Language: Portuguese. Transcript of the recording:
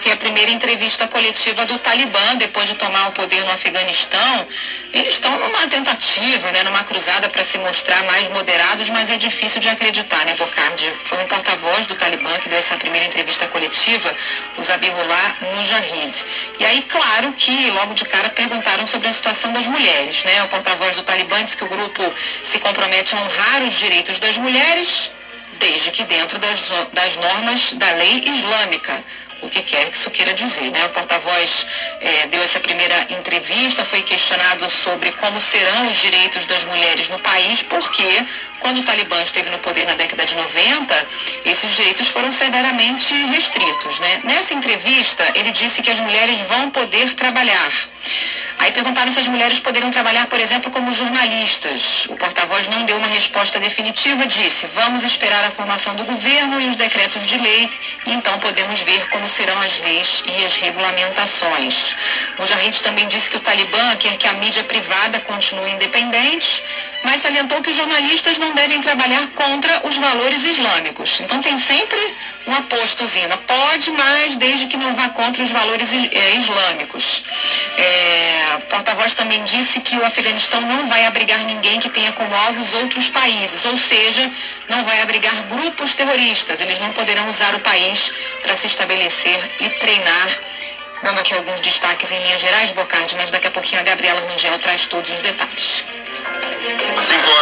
que a primeira entrevista coletiva do Talibã, depois de tomar o poder no Afeganistão, eles estão numa tentativa, né, numa cruzada para se mostrar mais moderados, mas é difícil de acreditar, né, Bocardi? Foi um porta-voz do Talibã que deu essa primeira entrevista coletiva, o Zabihullah Mujahid. E aí, claro que logo de cara perguntaram sobre a situação das mulheres, né? O porta-voz do Talibã disse que o grupo se compromete a honrar os direitos das mulheres, desde que dentro das, das normas da lei islâmica o que quer que isso queira dizer. Né? O porta-voz eh, deu essa primeira entrevista, foi questionado sobre como serão os direitos das mulheres no país, porque quando o Talibã esteve no poder na década de 90, esses direitos foram severamente restritos. Né? Nessa entrevista, ele disse que as mulheres vão poder trabalhar. Aí perguntaram se as mulheres poderiam trabalhar, por exemplo, como jornalistas. O porta-voz não deu uma resposta definitiva, disse: vamos esperar a formação do governo e os decretos de lei, e então podemos ver como serão as leis e as regulamentações. Mujahid também disse que o Talibã quer que a mídia privada continue independente, mas salientou que os jornalistas não devem trabalhar contra os valores islâmicos. Então tem sempre um apostozinho. Pode, mas desde que não vá contra os valores é, islâmicos. É, porta-voz também disse que o Afeganistão não vai abrigar ninguém que tenha como alvo os outros países, ou seja, não vai abrigar grupos terroristas. Eles não poderão usar o país para se estabelecer e treinar dando aqui alguns destaques em linhas gerais, Bocardi, mas daqui a pouquinho a Gabriela Rangel traz todos os detalhes. 5 horas